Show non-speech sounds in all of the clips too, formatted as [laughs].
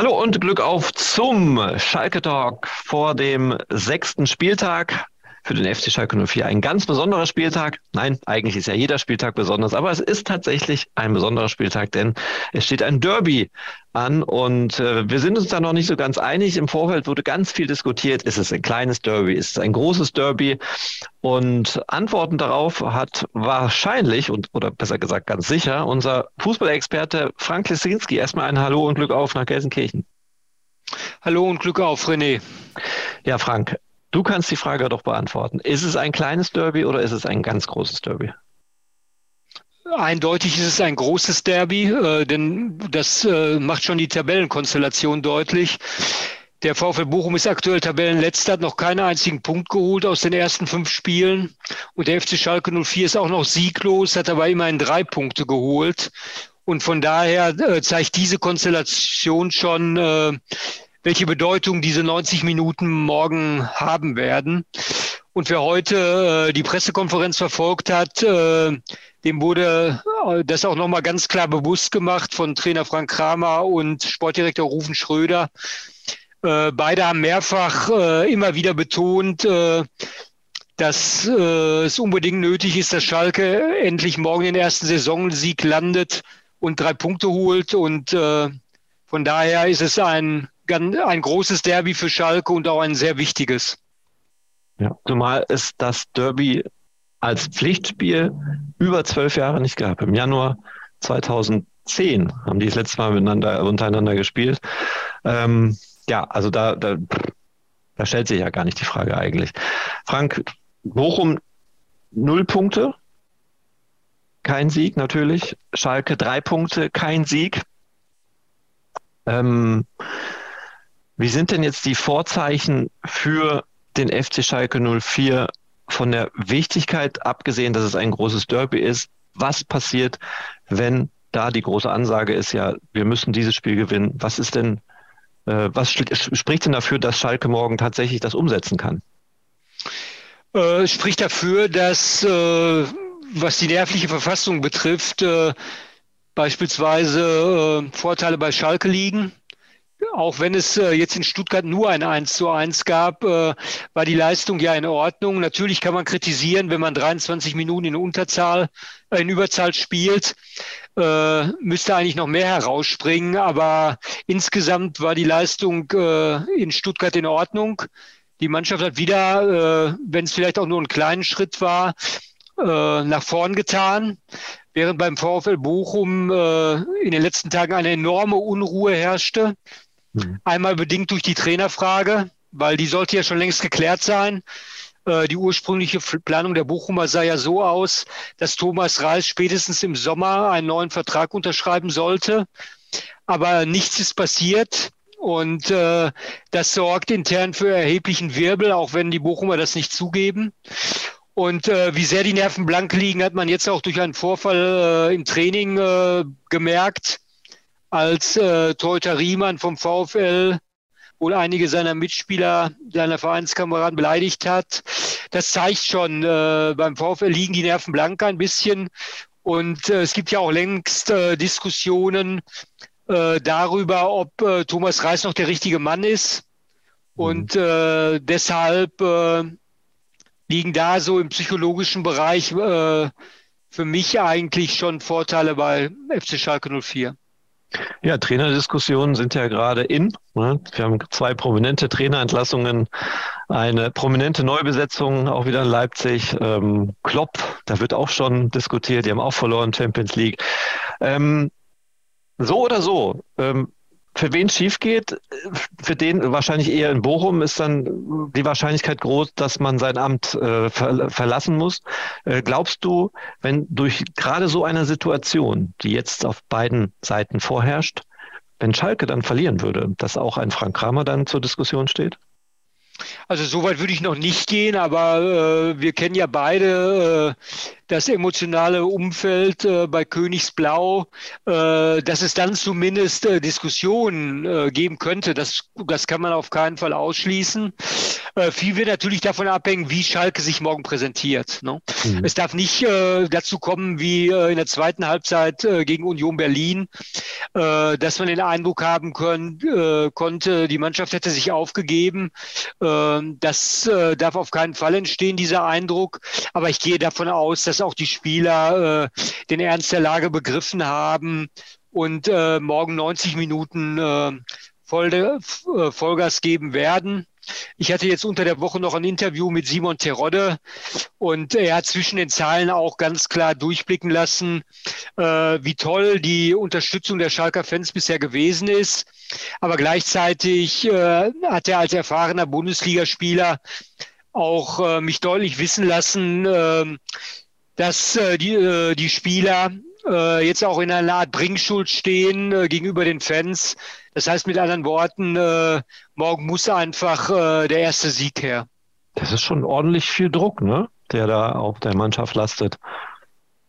Hallo und Glück auf zum Schalke Talk vor dem sechsten Spieltag für den FC Schalke 04 ein ganz besonderer Spieltag. Nein, eigentlich ist ja jeder Spieltag besonders, aber es ist tatsächlich ein besonderer Spieltag, denn es steht ein Derby an und äh, wir sind uns da noch nicht so ganz einig. Im Vorfeld wurde ganz viel diskutiert. Ist es ein kleines Derby? Ist es ein großes Derby? Und Antworten darauf hat wahrscheinlich und oder besser gesagt ganz sicher unser Fußballexperte Frank Lesinski. Erstmal ein Hallo und Glück auf nach Gelsenkirchen. Hallo und Glück auf, René. Ja, Frank, Du kannst die Frage doch beantworten. Ist es ein kleines Derby oder ist es ein ganz großes Derby? Eindeutig ist es ein großes Derby, äh, denn das äh, macht schon die Tabellenkonstellation deutlich. Der VfL Bochum ist aktuell Tabellenletzter, hat noch keinen einzigen Punkt geholt aus den ersten fünf Spielen. Und der FC Schalke 04 ist auch noch sieglos, hat aber immerhin drei Punkte geholt. Und von daher äh, zeigt diese Konstellation schon, äh, welche Bedeutung diese 90 Minuten morgen haben werden. Und wer heute äh, die Pressekonferenz verfolgt hat, äh, dem wurde äh, das auch nochmal ganz klar bewusst gemacht von Trainer Frank Kramer und Sportdirektor Rufen Schröder. Äh, beide haben mehrfach äh, immer wieder betont, äh, dass es unbedingt nötig ist, dass Schalke endlich morgen den ersten Saisonsieg landet und drei Punkte holt. Und von daher ist es ein ein großes Derby für Schalke und auch ein sehr wichtiges. Ja, zumal es das Derby als Pflichtspiel über zwölf Jahre nicht gab. Im Januar 2010 haben die das letzte Mal miteinander, untereinander gespielt. Ähm, ja, also da, da, da stellt sich ja gar nicht die Frage eigentlich. Frank, Bochum null Punkte, kein Sieg natürlich. Schalke drei Punkte, kein Sieg. Ähm, wie sind denn jetzt die Vorzeichen für den FC Schalke 04 von der Wichtigkeit, abgesehen, dass es ein großes Derby ist? Was passiert, wenn da die große Ansage ist, ja, wir müssen dieses Spiel gewinnen? Was ist denn, äh, was spricht denn dafür, dass Schalke morgen tatsächlich das umsetzen kann? Äh, spricht dafür, dass, äh, was die nervliche Verfassung betrifft, äh, beispielsweise äh, Vorteile bei Schalke liegen auch wenn es äh, jetzt in Stuttgart nur ein 1 zu 1 gab, äh, war die Leistung ja in Ordnung. Natürlich kann man kritisieren, wenn man 23 Minuten in Unterzahl, äh, in Überzahl spielt, müsste eigentlich noch mehr herausspringen. Aber insgesamt war die Leistung in Stuttgart in Ordnung. Die Mannschaft hat wieder, wenn es vielleicht auch nur ein kleiner Schritt war, nach vorn getan während beim VfL Bochum äh, in den letzten Tagen eine enorme Unruhe herrschte. Mhm. Einmal bedingt durch die Trainerfrage, weil die sollte ja schon längst geklärt sein. Äh, die ursprüngliche Planung der Bochumer sah ja so aus, dass Thomas Reis spätestens im Sommer einen neuen Vertrag unterschreiben sollte. Aber nichts ist passiert. Und äh, das sorgt intern für erheblichen Wirbel, auch wenn die Bochumer das nicht zugeben. Und äh, wie sehr die Nerven blank liegen, hat man jetzt auch durch einen Vorfall äh, im Training äh, gemerkt als äh, Torhüter Riemann vom VfL wohl einige seiner Mitspieler, seiner Vereinskameraden beleidigt hat. Das zeigt schon, äh, beim VfL liegen die Nerven blank ein bisschen. Und äh, es gibt ja auch längst äh, Diskussionen äh, darüber, ob äh, Thomas Reis noch der richtige Mann ist. Mhm. Und äh, deshalb äh, liegen da so im psychologischen Bereich äh, für mich eigentlich schon Vorteile bei FC Schalke 04. Ja, Trainerdiskussionen sind ja gerade in. Ne? Wir haben zwei prominente Trainerentlassungen, eine prominente Neubesetzung, auch wieder in Leipzig. Ähm, Klopp, da wird auch schon diskutiert, die haben auch verloren, Champions League. Ähm, so oder so, ähm, für wen schief geht, für den wahrscheinlich eher in Bochum ist dann die Wahrscheinlichkeit groß, dass man sein Amt äh, ver verlassen muss. Äh, glaubst du, wenn durch gerade so eine Situation, die jetzt auf beiden Seiten vorherrscht, wenn Schalke dann verlieren würde, dass auch ein Frank Kramer dann zur Diskussion steht? Also so weit würde ich noch nicht gehen, aber äh, wir kennen ja beide äh, das emotionale Umfeld äh, bei Königsblau, äh, dass es dann zumindest äh, Diskussionen äh, geben könnte. Das, das kann man auf keinen Fall ausschließen. Äh, viel wird natürlich davon abhängen, wie Schalke sich morgen präsentiert. Ne? Mhm. Es darf nicht äh, dazu kommen wie in der zweiten Halbzeit gegen Union Berlin, dass man den Eindruck haben können, konnte, die Mannschaft hätte sich aufgegeben. Das darf auf keinen Fall entstehen, dieser Eindruck. Aber ich gehe davon aus, dass auch die Spieler äh, den Ernst der Lage begriffen haben und äh, morgen 90 Minuten äh, voll, äh, Vollgas geben werden. Ich hatte jetzt unter der Woche noch ein Interview mit Simon Terodde und er hat zwischen den Zahlen auch ganz klar durchblicken lassen, äh, wie toll die Unterstützung der Schalker Fans bisher gewesen ist. Aber gleichzeitig äh, hat er als erfahrener Bundesligaspieler auch äh, mich deutlich wissen lassen, äh, dass äh, die, äh, die Spieler äh, jetzt auch in einer Art Bringschuld stehen äh, gegenüber den Fans. Das heißt mit anderen Worten, äh, morgen muss einfach äh, der erste Sieg her. Das ist schon ordentlich viel Druck, ne? der da auf der Mannschaft lastet.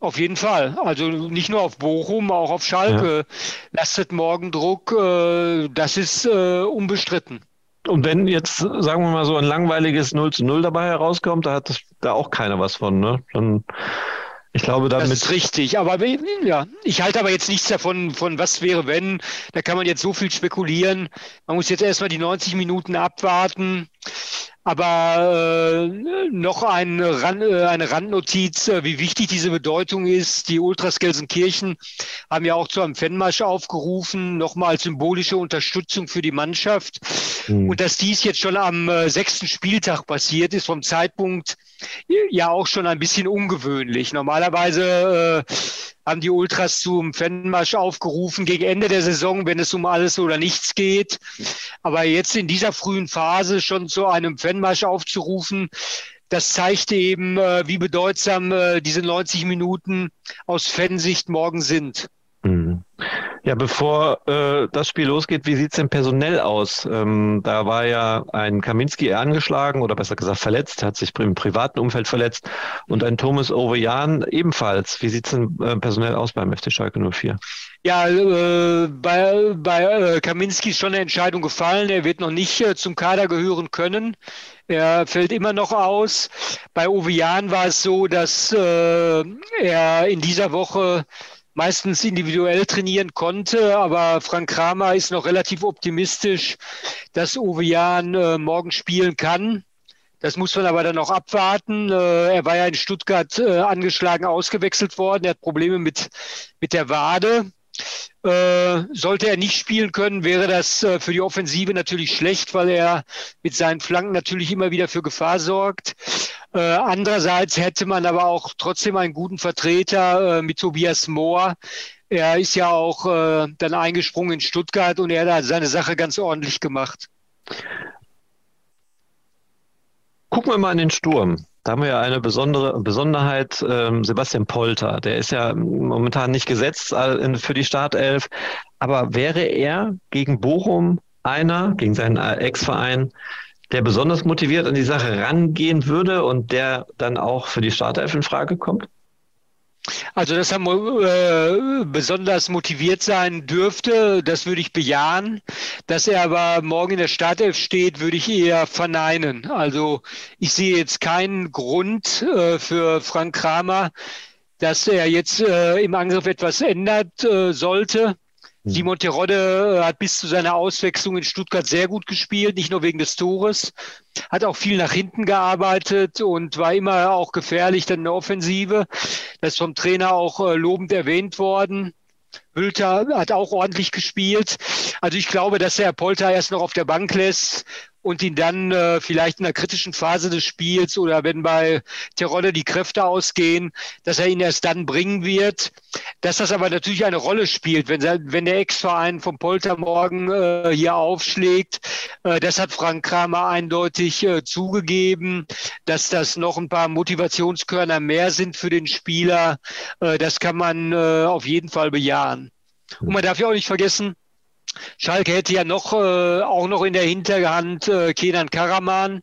Auf jeden Fall. Also nicht nur auf Bochum, auch auf Schalke ja. lastet morgen Druck. Äh, das ist äh, unbestritten. Und wenn jetzt, sagen wir mal, so ein langweiliges 0 zu 0 dabei herauskommt, da hat da auch keiner was von, ne? Dann, ich glaube, damit. Das ist richtig. Aber ja, ich halte aber jetzt nichts davon, von was wäre, wenn. Da kann man jetzt so viel spekulieren. Man muss jetzt erstmal die 90 Minuten abwarten. Aber äh, noch ein Rand, äh, eine Randnotiz, äh, wie wichtig diese Bedeutung ist. Die Ultras Gelsenkirchen haben ja auch zu einem Fanmarsch aufgerufen, nochmal als symbolische Unterstützung für die Mannschaft. Mhm. Und dass dies jetzt schon am äh, sechsten Spieltag passiert ist, vom Zeitpunkt ja auch schon ein bisschen ungewöhnlich. Normalerweise äh, haben die Ultras zum Fanmarsch aufgerufen gegen Ende der Saison, wenn es um alles oder nichts geht. Aber jetzt in dieser frühen Phase schon zu einem Fanmarsch aufzurufen, das zeigt eben, äh, wie bedeutsam äh, diese 90 Minuten aus Fansicht morgen sind. Mhm. Ja, bevor äh, das Spiel losgeht, wie sieht's denn personell aus? Ähm, da war ja ein Kaminski angeschlagen oder besser gesagt verletzt, hat sich im privaten Umfeld verletzt und ein Thomas Ovejan ebenfalls. Wie sieht's denn äh, personell aus beim FC Schalke 04? Ja, äh, bei, bei äh, Kaminski ist schon eine Entscheidung gefallen. Er wird noch nicht äh, zum Kader gehören können. Er fällt immer noch aus. Bei Ovejan war es so, dass äh, er in dieser Woche meistens individuell trainieren konnte. Aber Frank Kramer ist noch relativ optimistisch, dass Uwe Jahn äh, morgen spielen kann. Das muss man aber dann noch abwarten. Äh, er war ja in Stuttgart äh, angeschlagen ausgewechselt worden. Er hat Probleme mit, mit der Wade. Äh, sollte er nicht spielen können, wäre das äh, für die Offensive natürlich schlecht, weil er mit seinen Flanken natürlich immer wieder für Gefahr sorgt. Äh, andererseits hätte man aber auch trotzdem einen guten Vertreter äh, mit Tobias Mohr. Er ist ja auch äh, dann eingesprungen in Stuttgart und er hat seine Sache ganz ordentlich gemacht. Gucken wir mal in den Sturm. Da haben wir ja eine besondere Besonderheit, ähm, Sebastian Polter. Der ist ja momentan nicht gesetzt für die Startelf. Aber wäre er gegen Bochum einer, gegen seinen äh, Ex-Verein, der besonders motiviert an die Sache rangehen würde und der dann auch für die Startelf in Frage kommt? Also, dass er äh, besonders motiviert sein dürfte, das würde ich bejahen. Dass er aber morgen in der Startelf steht, würde ich eher verneinen. Also, ich sehe jetzt keinen Grund äh, für Frank Kramer, dass er jetzt äh, im Angriff etwas ändert äh, sollte. Hm. Simon Terodde äh, hat bis zu seiner Auswechslung in Stuttgart sehr gut gespielt, nicht nur wegen des Tores, hat auch viel nach hinten gearbeitet und war immer auch gefährlich dann in der Offensive. Das ist vom Trainer auch äh, lobend erwähnt worden. Hülter hat auch ordentlich gespielt. Also ich glaube, dass er Polter erst noch auf der Bank lässt und ihn dann äh, vielleicht in der kritischen Phase des Spiels oder wenn bei Terodde die Kräfte ausgehen, dass er ihn erst dann bringen wird. Dass das aber natürlich eine Rolle spielt, wenn, wenn der Ex-Verein vom Polter morgen äh, hier aufschlägt. Äh, das hat Frank Kramer eindeutig äh, zugegeben, dass das noch ein paar Motivationskörner mehr sind für den Spieler. Äh, das kann man äh, auf jeden Fall bejahen. Und man darf ja auch nicht vergessen, Schalke hätte ja noch äh, auch noch in der Hinterhand äh, Kenan Karaman.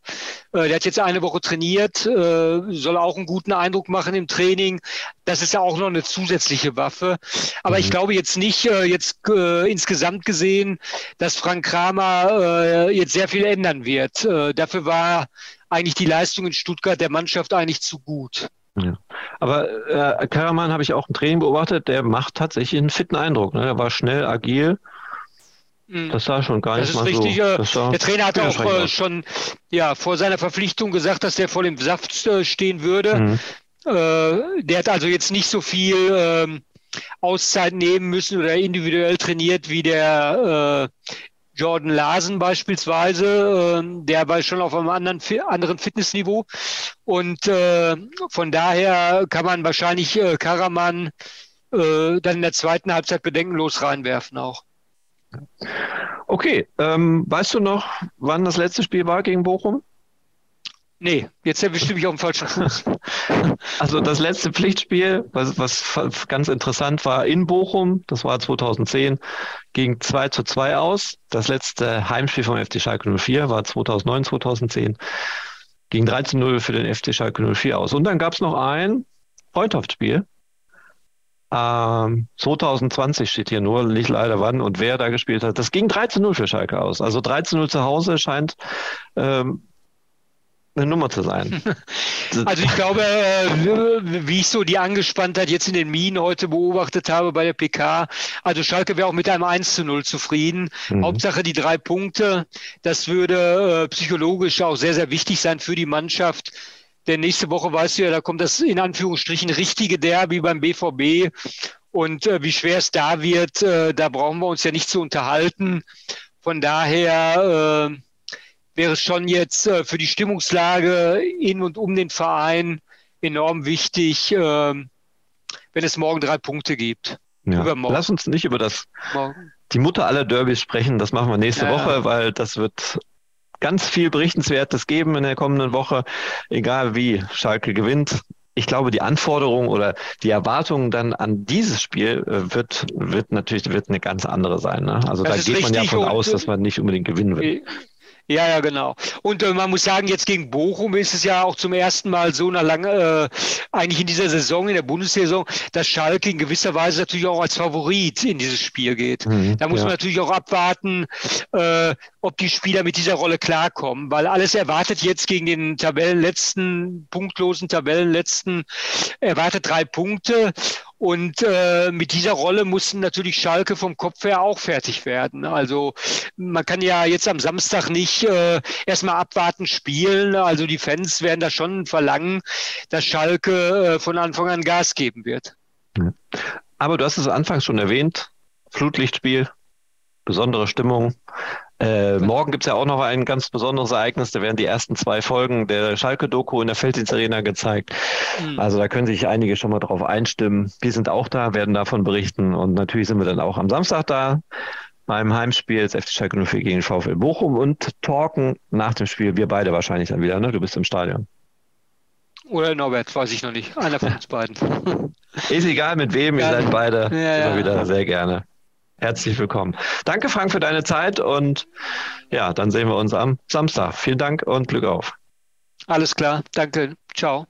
Äh, der hat jetzt eine Woche trainiert, äh, soll auch einen guten Eindruck machen im Training. Das ist ja auch noch eine zusätzliche Waffe. Aber mhm. ich glaube jetzt nicht, äh, jetzt äh, insgesamt gesehen, dass Frank Kramer äh, jetzt sehr viel ändern wird. Äh, dafür war eigentlich die Leistung in Stuttgart der Mannschaft eigentlich zu gut. Ja. Aber äh, Karaman habe ich auch im Training beobachtet, der macht tatsächlich einen fitten Eindruck. Ne? Er war schnell, agil. Das sah schon gar nicht mal richtig, so. Äh, der Trainer hat auch äh, schon ja, vor seiner Verpflichtung gesagt, dass der voll im Saft äh, stehen würde. Mhm. Äh, der hat also jetzt nicht so viel ähm, Auszeit nehmen müssen oder individuell trainiert wie der äh, Jordan Larsen beispielsweise. Ähm, der war schon auf einem anderen, anderen Fitnessniveau. Und äh, von daher kann man wahrscheinlich Karaman dann in der zweiten Halbzeit bedenkenlos reinwerfen auch. Okay, ähm, weißt du noch, wann das letzte Spiel war gegen Bochum? Nee, jetzt erwischt du mich auf dem falschen Fuß. [laughs] Also das letzte Pflichtspiel, was, was ganz interessant war, in Bochum, das war 2010, ging 2 zu 2 aus. Das letzte Heimspiel vom FC Schalke 04 war 2009, 2010, ging 3 zu 0 für den FC Schalke 04 aus. Und dann gab es noch ein Freundschaftsspiel, ähm, 2020 steht hier nur, nicht leider wann und wer da gespielt hat. Das ging 13-0 für Schalke aus. Also 13-0 zu Hause scheint ähm, eine Nummer zu sein. [laughs] Also ich glaube, äh, wie ich so die Angespanntheit jetzt in den Minen heute beobachtet habe bei der PK, also Schalke wäre auch mit einem 1 zu 0 zufrieden. Mhm. Hauptsache die drei Punkte, das würde äh, psychologisch auch sehr, sehr wichtig sein für die Mannschaft denn nächste Woche weißt du ja, da kommt das in Anführungsstrichen richtige Derby beim BVB. Und äh, wie schwer es da wird, äh, da brauchen wir uns ja nicht zu unterhalten. Von daher äh, wäre es schon jetzt äh, für die Stimmungslage in und um den Verein enorm wichtig, äh, wenn es morgen drei Punkte gibt. Ja. Lass uns nicht über das morgen. die Mutter aller Derbys sprechen. Das machen wir nächste ja. Woche, weil das wird ganz viel Berichtenswertes geben in der kommenden Woche, egal wie Schalke gewinnt. Ich glaube, die Anforderung oder die Erwartung dann an dieses Spiel äh, wird, wird natürlich wird eine ganz andere sein. Ne? Also das da geht man ja von aus, dass man nicht unbedingt gewinnen will. Ja, ja, genau. Und äh, man muss sagen, jetzt gegen Bochum ist es ja auch zum ersten Mal so eine lange, äh, eigentlich in dieser Saison, in der Bundessaison, dass Schalke in gewisser Weise natürlich auch als Favorit in dieses Spiel geht. Mhm, da muss ja. man natürlich auch abwarten, äh, ob die Spieler mit dieser Rolle klarkommen, weil alles erwartet jetzt gegen den Tabellenletzten, punktlosen Tabellenletzten, erwartet drei Punkte. Und äh, mit dieser Rolle mussten natürlich Schalke vom Kopf her auch fertig werden. Also man kann ja jetzt am Samstag nicht äh, erstmal abwarten spielen. Also die Fans werden da schon verlangen, dass Schalke äh, von Anfang an Gas geben wird. Aber du hast es anfangs schon erwähnt, Flutlichtspiel, besondere Stimmung. Äh, morgen gibt es ja auch noch ein ganz besonderes Ereignis. Da werden die ersten zwei Folgen der Schalke-Doku in der Felddienst Arena gezeigt. Mhm. Also da können sich einige schon mal drauf einstimmen. Wir sind auch da, werden davon berichten und natürlich sind wir dann auch am Samstag da beim Heimspiel des FC Schalke 04 gegen VfL Bochum und talken nach dem Spiel. Wir beide wahrscheinlich dann wieder, ne? Du bist im Stadion. Oder Norbert, weiß ich noch nicht. Einer von uns beiden. Ist egal mit wem, ihr seid beide ja, immer ja. wieder sehr gerne. Herzlich willkommen. Danke, Frank, für deine Zeit und ja, dann sehen wir uns am Samstag. Vielen Dank und Glück auf. Alles klar. Danke. Ciao.